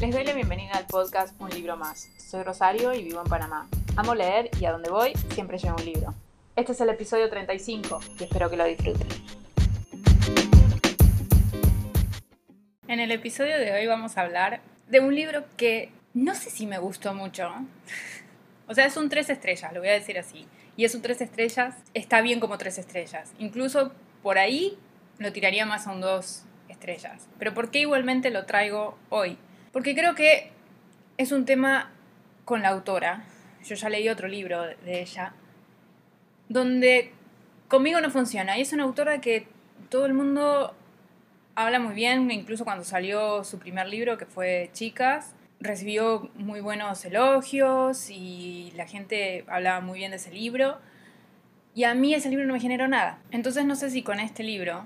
Les doy la bienvenida al podcast Un libro más. Soy Rosario y vivo en Panamá. Amo leer y a donde voy siempre llevo un libro. Este es el episodio 35 y espero que lo disfruten. En el episodio de hoy vamos a hablar de un libro que no sé si me gustó mucho. O sea, es un tres estrellas, lo voy a decir así. Y es un tres estrellas, está bien como tres estrellas. Incluso por ahí lo tiraría más a un dos estrellas. Pero ¿por qué igualmente lo traigo hoy? Porque creo que es un tema con la autora. Yo ya leí otro libro de ella, donde conmigo no funciona. Y es una autora que todo el mundo habla muy bien, incluso cuando salió su primer libro, que fue Chicas, recibió muy buenos elogios y la gente hablaba muy bien de ese libro. Y a mí ese libro no me generó nada. Entonces no sé si con este libro,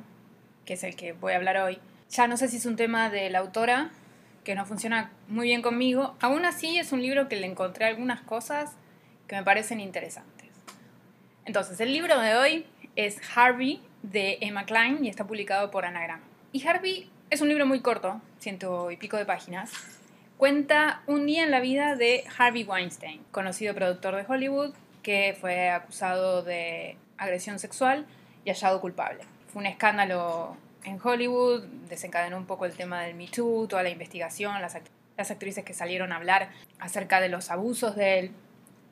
que es el que voy a hablar hoy, ya no sé si es un tema de la autora que no funciona muy bien conmigo. Aún así es un libro que le encontré algunas cosas que me parecen interesantes. Entonces, el libro de hoy es Harvey de Emma Klein y está publicado por Anagrama. Y Harvey es un libro muy corto, ciento y pico de páginas. Cuenta un día en la vida de Harvey Weinstein, conocido productor de Hollywood, que fue acusado de agresión sexual y hallado culpable. Fue un escándalo en Hollywood, desencadenó un poco el tema del Me Too, toda la investigación, las, las actrices que salieron a hablar acerca de los abusos de él.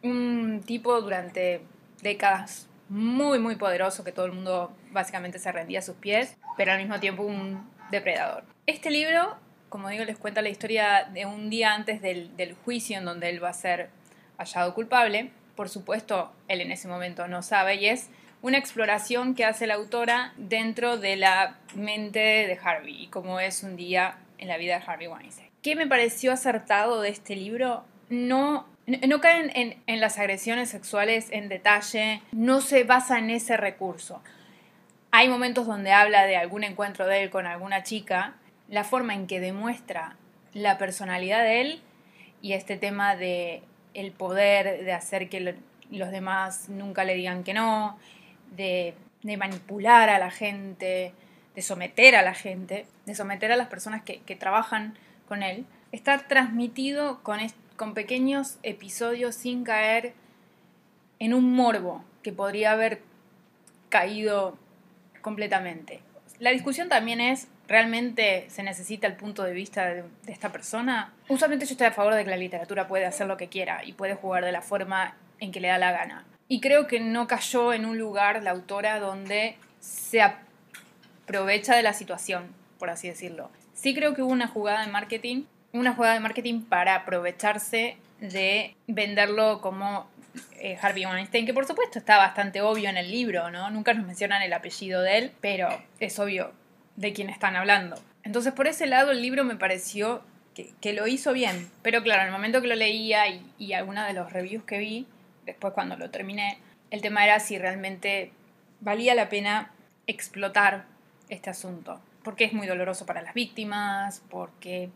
Un tipo durante décadas muy, muy poderoso que todo el mundo básicamente se rendía a sus pies, pero al mismo tiempo un depredador. Este libro, como digo, les cuenta la historia de un día antes del, del juicio en donde él va a ser hallado culpable. Por supuesto, él en ese momento no sabe y es una exploración que hace la autora dentro de la mente de Harvey y cómo es un día en la vida de Harvey Weinstein. ¿Qué me pareció acertado de este libro? No no caen en, las agresiones sexuales en detalle, no se basa en ese recurso. Hay momentos donde habla de algún encuentro de él con alguna chica, la forma en que demuestra la personalidad de él y este tema de el poder de hacer que los demás nunca le digan que no, de, manipular a la gente, de someter a la gente, de someter a las personas que, trabajan con él, está transmitido con, con pequeños episodios sin caer en un morbo que podría haber caído completamente. La discusión también es, ¿realmente se necesita el punto de vista de, esta persona? Usualmente yo estoy a favor de que la literatura puede hacer lo que quiera y puede jugar de la forma en que le da la gana. Y creo que no cayó en un lugar la autora donde se aprovecha de la situación, por así decirlo. Sí creo que hubo una jugada de marketing una jugada de marketing para aprovecharse de venderlo como eh, Harvey Weinstein, que por supuesto está bastante obvio en el libro, ¿no? Nunca nos mencionan el apellido de él, pero es obvio de quién están hablando. Entonces, por ese lado, el libro me pareció que, lo hizo bien. Pero claro, en el momento que lo leía y, y algunos de los reviews que vi, después cuando lo terminé, el tema era si realmente valía la pena explotar este asunto. Porque es muy doloroso para las víctimas, porque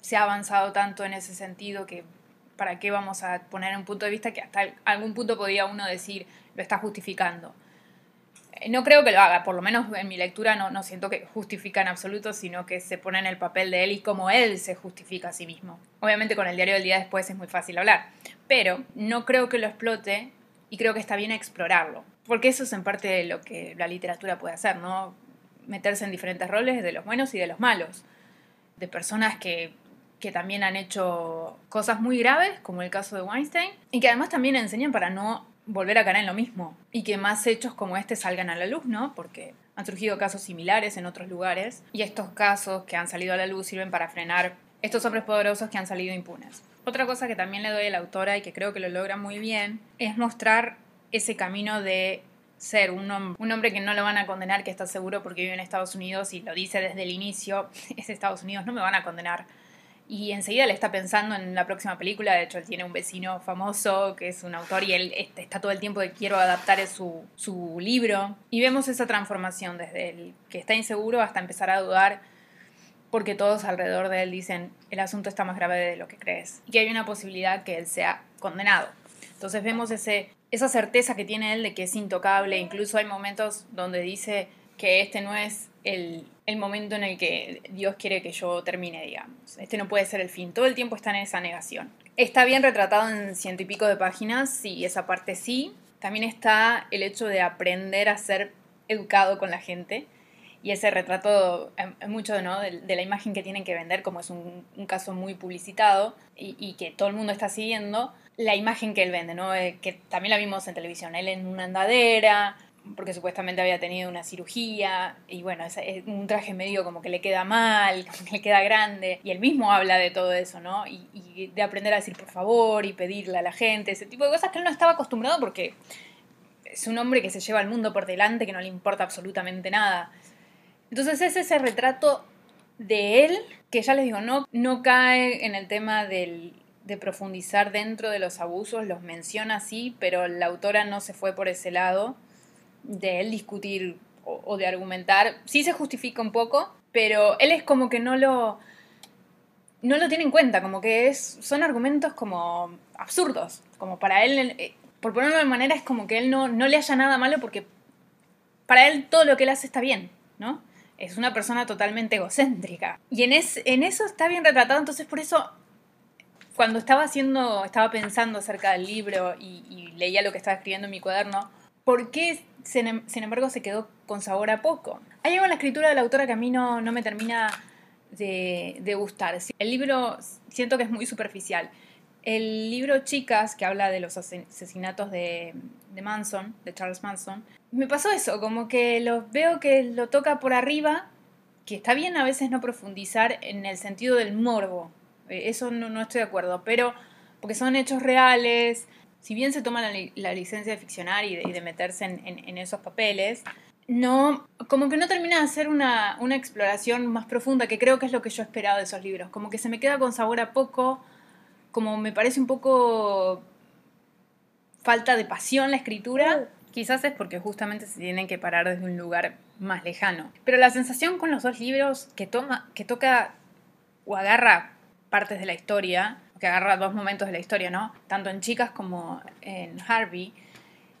se ha avanzado tanto en ese sentido que para qué vamos a poner un punto de vista que hasta algún punto podría uno decir lo está justificando. Eh, no creo que lo haga, por lo menos en mi lectura no, no siento que justifica en absoluto, sino que se pone en el papel de él y cómo él se justifica a sí mismo. Obviamente con el diario del día después es muy fácil hablar, pero no creo que lo explote y creo que está bien explorarlo, porque eso es en parte lo que la literatura puede hacer, ¿no? Meterse en diferentes roles de los buenos y de los malos, de personas que que también han hecho cosas muy graves, como el caso de Weinstein, y que además también enseñan para no volver a caer en lo mismo y que más hechos como este salgan a la luz, ¿no? Porque han surgido casos similares en otros lugares y estos casos que han salido a la luz sirven para frenar estos hombres poderosos que han salido impunes. Otra cosa que también le doy a la autora y que creo que lo logra muy bien es mostrar ese camino de ser un, un, hombre que no lo van a condenar, que está seguro porque vive en Estados Unidos y lo dice desde el inicio, es Estados Unidos, no me van a condenar y enseguida le está pensando en la próxima película. De hecho, él tiene un vecino famoso que es un autor y él está todo el tiempo que quiero adaptar su, su libro. Y vemos esa transformación desde el que está inseguro hasta empezar a dudar porque todos alrededor de él dicen el asunto está más grave de lo que crees y que hay una posibilidad que él sea condenado. Entonces vemos ese, esa certeza que tiene él de que es intocable. Incluso hay momentos donde dice que este no es el, el momento en el que Dios quiere que yo termine, digamos. Este no puede ser el fin. Todo el tiempo está en esa negación. Está bien retratado en ciento y pico de páginas, sí, esa parte sí. También está el hecho de aprender a ser educado con la gente y ese retrato, mucho ¿no? de, la imagen que tienen que vender, como es un, caso muy publicitado y, que todo el mundo está siguiendo, la imagen que él vende, ¿no? Eh, que también la vimos en televisión, él en una andadera, porque supuestamente había tenido una cirugía y bueno, un traje medio como que le queda mal, que le queda grande y él mismo habla de todo eso, ¿no? Y, de aprender a decir por favor y pedirle a la gente, ese tipo de cosas que él no estaba acostumbrado porque es un hombre que se lleva el mundo por delante, que no le importa absolutamente nada. Entonces es ese retrato de él que ya les digo, no, no cae en el tema del, de profundizar dentro de los abusos, los menciona así, pero la autora no se fue por ese lado de él discutir o, de argumentar. Sí se justifica un poco, pero él es como que no lo no lo tiene en cuenta, como que es, son argumentos como absurdos, como para él, eh, por ponerlo de manera, es como que él no, no le haya nada malo porque para él todo lo que él hace está bien, ¿no? Es una persona totalmente egocéntrica. Y en, en eso está bien retratado, entonces por eso cuando estaba haciendo, estaba pensando acerca del libro y, leía lo que estaba escribiendo en mi cuaderno, ¿por qué sin, embargo se quedó con sabor a poco? Hay algo en la escritura de la autora que a mí no, me termina de, gustar. El libro siento que es muy superficial. El libro Chicas, que habla de los asesinatos de, Manson, de Charles Manson, me pasó eso, como que lo, veo que lo toca por arriba, que está bien a veces no profundizar en el sentido del morbo, eh, eso no, estoy de acuerdo, pero porque son hechos reales, si bien se toma la, licencia de ficcionar y de, meterse en, esos papeles, no, como que no termina de hacer una, exploración más profunda, que creo que es lo que yo esperaba de esos libros, como que se me queda con sabor a poco, como me parece un poco falta de pasión la escritura. Quizás es porque justamente se tienen que parar desde un lugar más lejano. Pero la sensación con los dos libros que, toma, que toca o agarra partes de la historia, que agarra dos momentos de la historia, ¿no? Tanto en Chicas como en Harvey,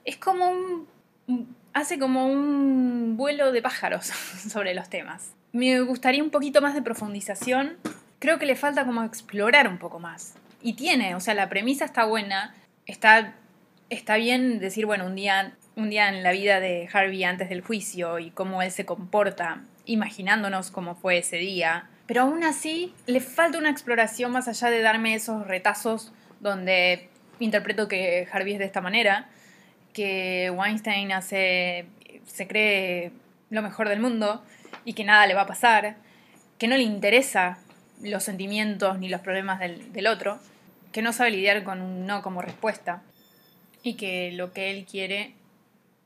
es como un... hace como un vuelo de pájaros sobre los temas. Me gustaría un poquito más de profundización. Creo que le falta como explorar un poco más. Y tiene, o sea, la premisa está buena, está, está bien decir, bueno, un día, un día en la vida de Harvey antes del juicio y cómo él se comporta, imaginándonos cómo fue ese día pero aún así le falta una exploración más allá de darme esos retazos donde interpreto que Harvey es de esta manera, que Weinstein hace, se cree lo mejor del mundo y que nada le va a pasar, que no le interesa los sentimientos ni los problemas del, del otro, que no sabe lidiar con un no como respuesta y que lo que él quiere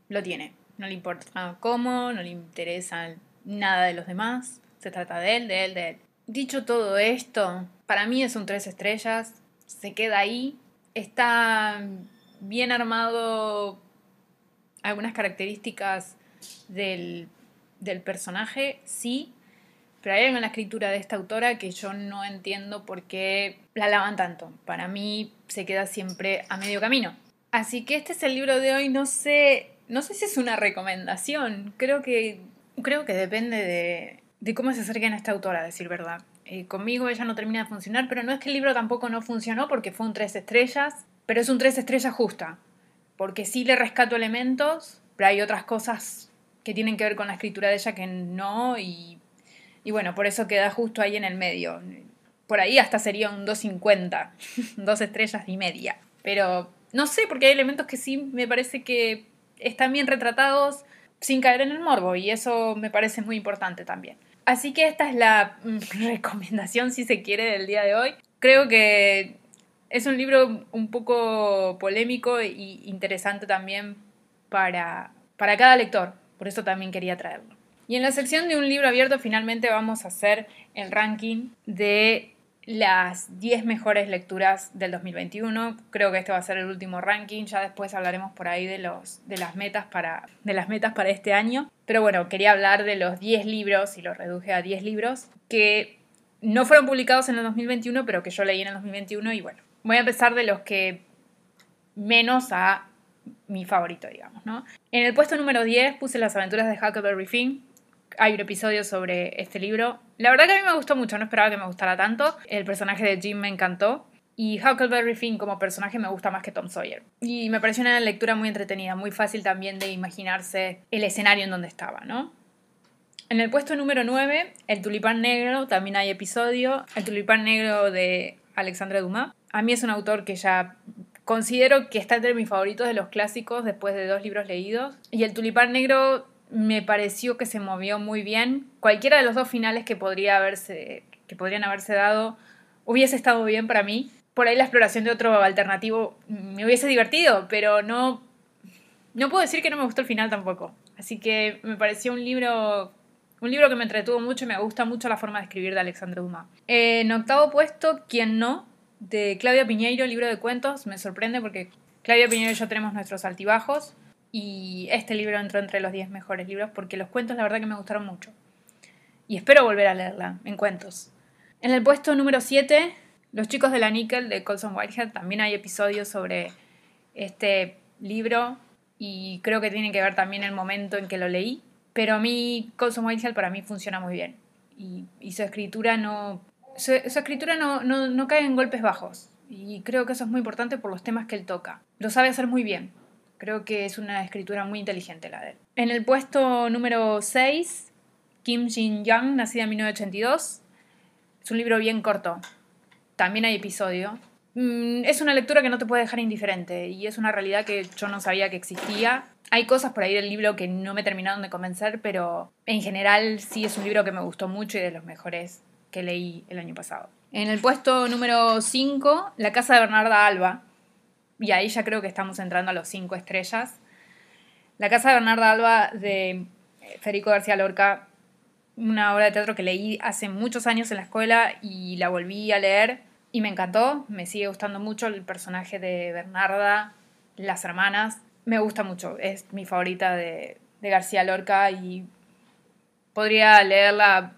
lo tiene. No le importa cómo, no le interesa nada de los demás se trata de él, de él, de él. Dicho todo esto, para mí es un tres estrellas, se queda ahí, está bien armado algunas características del, del personaje, sí, pero hay algo en la escritura de esta autora que yo no entiendo por qué la lavan tanto. Para mí se queda siempre a medio camino. Así que este es el libro de hoy, no sé, no sé si es una recomendación, creo que creo que depende de de cómo se acerquen a esta autora, a decir verdad. Eh, conmigo ella no termina de funcionar, pero no es que el libro tampoco no funcionó porque fue un tres estrellas, pero es un tres estrellas justa, porque sí le rescato elementos, pero hay otras cosas que tienen que ver con la escritura de ella que no, y, y bueno, por eso queda justo ahí en el medio. Por ahí hasta sería un 2.50, dos estrellas y media. Pero no sé, porque hay elementos que sí me parece que están bien retratados sin caer en el morbo, y eso me parece muy importante también. Así que esta es la mm, recomendación, si se quiere, del día de hoy. Creo que es un libro un poco polémico e interesante también para, para cada lector. Por eso también quería traerlo. Y en la sección de un libro abierto finalmente vamos a hacer el ranking de las 10 mejores lecturas del 2021. Creo que este va a ser el último ranking, ya después hablaremos por ahí de, los, de, las, metas para, de las metas para este año. Pero bueno, quería hablar de los 10 libros, y los reduje a 10 libros, que no fueron publicados en el 2021, pero que yo leí en el 2021 y bueno, voy a empezar de los que menos a mi favorito, digamos, ¿no? En el puesto número 10 puse Las aventuras de Huckleberry Finn. Hay un episodio sobre este libro. La verdad que a mí me gustó mucho, no esperaba que me gustara tanto. El personaje de Jim me encantó. Y Huckleberry Finn como personaje me gusta más que Tom Sawyer. Y me pareció una lectura muy entretenida, muy fácil también de imaginarse el escenario en donde estaba, ¿no? En el puesto número 9, El Tulipán Negro, también hay episodio. El Tulipán Negro de Alexandre Dumas. A mí es un autor que ya considero que está entre mis favoritos de los clásicos después de dos libros leídos. Y El Tulipán Negro me pareció que se movió muy bien. Cualquiera de los dos finales que, podría haberse, que podrían haberse dado hubiese estado bien para mí por ahí la exploración de otro alternativo me hubiese divertido, pero no, no puedo decir que no me gustó el final tampoco. Así que me pareció un libro, un libro que me entretuvo mucho y me gusta mucho la forma de escribir de Alexandre Dumas. en octavo puesto, ¿Quién no? de Claudia Piñeiro, libro de cuentos. Me sorprende porque Claudia Piñeiro y yo tenemos nuestros altibajos y este libro entró entre los 10 mejores libros porque los cuentos la verdad que me gustaron mucho. Y espero volver a leerla en cuentos. En el puesto número 7 los chicos de la Nickel de Colson Whitehead también hay episodios sobre este libro y creo que tiene que ver también el momento en que lo leí. Pero a mí, Colson Whitehead para mí funciona muy bien. Y, su escritura no. Su, escritura no, no, cae en golpes bajos. Y creo que eso es muy importante por los temas que él toca. Lo sabe hacer muy bien. Creo que es una escritura muy inteligente la de él. En el puesto número 6, Kim Jin-young, nacida en 1982. Es un libro bien corto, también hay episodio. Mm, es una lectura que no te puede dejar indiferente y es una realidad que yo no sabía que existía. Hay cosas por ahí del libro que no me terminaron de convencer, pero en general sí es un libro que me gustó mucho y de los mejores que leí el año pasado. En el puesto número 5, La casa de Bernarda Alba. Y ahí ya creo que estamos entrando a los 5 estrellas. La casa de Bernarda Alba de Federico García Lorca una obra de teatro que leí hace muchos años en la escuela y la volví a leer y me encantó, me sigue gustando mucho el personaje de Bernarda, las hermanas, me gusta mucho, es mi favorita de, García Lorca y podría leerla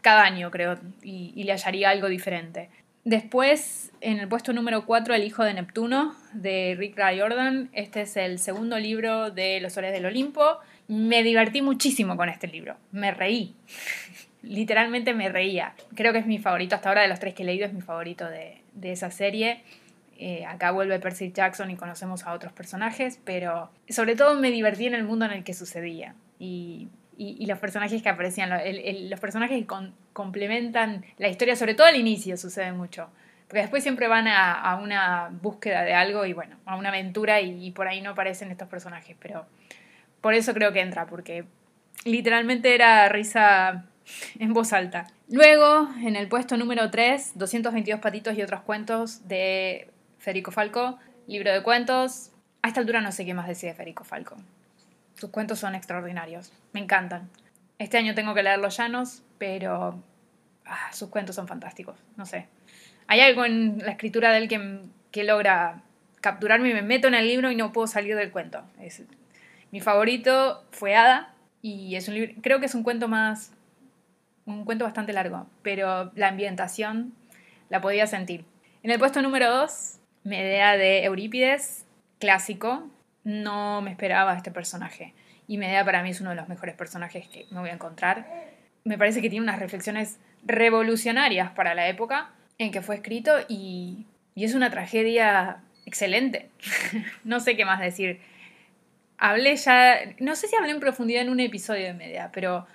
cada año creo y, le hallaría algo diferente. Después, en el puesto número 4, El hijo de Neptuno, de Rick Riordan. Este es el segundo libro de Los soles del Olimpo me divertí muchísimo con este libro, me reí, literalmente me reía. Creo que es mi favorito, hasta ahora de los tres que he leído es mi favorito de, esa serie. Eh, acá vuelve Percy Jackson y conocemos a otros personajes, pero sobre todo me divertí en el mundo en el que sucedía. Y, los personajes que aparecían, los personajes que complementan la historia, sobre todo al inicio sucede mucho. Porque después siempre van a, una búsqueda de algo y bueno, a una aventura y por ahí no aparecen estos personajes, pero por eso creo que entra, porque literalmente era risa en voz alta. Luego, en el puesto número 3, 222 patitos y otros cuentos de Federico Falco, libro de cuentos. A esta altura no sé qué más decía Federico Falco. Sus cuentos son extraordinarios, me encantan. Este año tengo que leer Los Llanos, pero ah, sus cuentos son fantásticos, no sé. Hay algo en la escritura de él que, que logra capturarme y me meto en el libro y no puedo salir del cuento. Mi favorito fue Ada y es un libro, creo que es un cuento más, un cuento bastante largo, pero la ambientación la podía sentir. En el puesto número 2, Medea de Eurípides, clásico, no me esperaba este personaje. Y Medea para mí es uno de los mejores personajes que me voy a encontrar. Me parece que tiene unas reflexiones revolucionarias para la época en que fue escrito y, y es una tragedia excelente. no sé qué más decir hablé ya, no sé si hablé en profundidad en un episodio de media, pero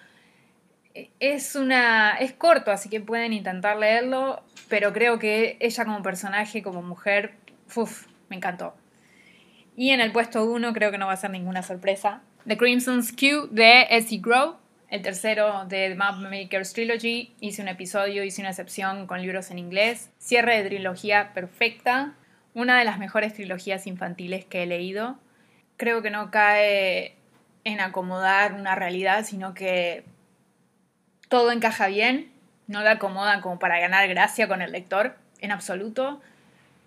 es una es corto, así que pueden intentar leerlo, pero creo que ella como personaje, como mujer, uf, me encantó. Y en el puesto 1 creo que no va a ser ninguna sorpresa. The Crimson's Q de S.E. Grove, el tercero de The Mapmakers Trilogy. Hice un episodio, hice una excepción con libros en inglés. Cierre de trilogía perfecta. Una de las mejores trilogías infantiles que he leído creo que no cae en acomodar una realidad, sino que todo encaja bien, no la acomoda como para ganar gracia con el lector, en absoluto,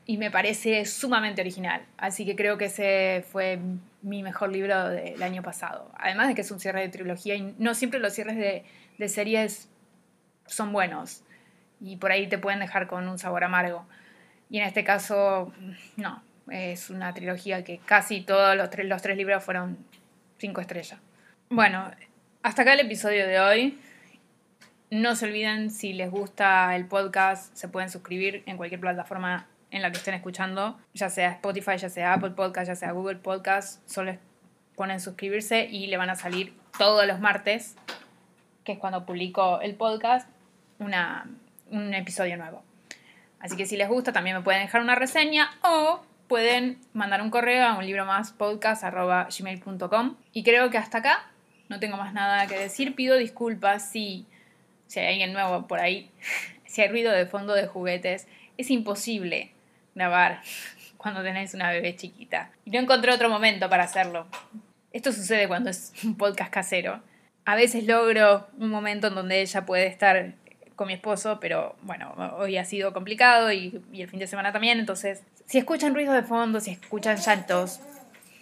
y me parece sumamente original. Así que creo que ese fue mi mejor libro del año pasado. Además de que es un cierre de trilogía y no siempre los cierres de, de series son buenos y por ahí te pueden dejar con un sabor amargo. Y en este caso, no, Es una trilogía que casi todos los tres, los tres libros fueron cinco estrellas. Bueno, hasta acá el episodio de hoy. No se olviden, si les gusta el podcast, se pueden suscribir en cualquier plataforma en la que estén escuchando, ya sea Spotify, ya sea Apple Podcast, ya sea Google Podcast, solo ponen suscribirse y le van a salir todos los martes, que es cuando publico el podcast, una, un episodio nuevo. Así que si les gusta, también me pueden dejar una reseña o pueden mandar un correo a un libro más podcast.gmail.com. Y creo que hasta acá no tengo más nada que decir. Pido disculpas si, si hay alguien nuevo por ahí, si hay ruido de fondo de juguetes. Es imposible grabar cuando tenés una bebé chiquita. Y no encontré otro momento para hacerlo. Esto sucede cuando es un podcast casero. A veces logro un momento en donde ella puede estar con mi esposo, pero bueno, hoy ha sido complicado y, y el fin de semana también, entonces si escuchan ruido de fondo, si escuchan llantos,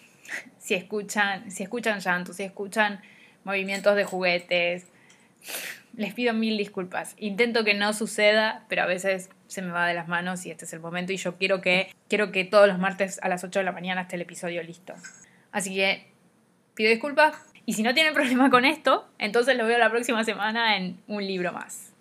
si escuchan, si escuchan llantos, si escuchan movimientos de juguetes, les pido mil disculpas. Intento que no suceda, pero a veces se me va de las manos y este es el momento y yo quiero que, quiero que todos los martes a las 8 de la mañana esté el episodio listo. Así que pido disculpas y si no tienen problema con esto, entonces lo veo la próxima semana en un libro más.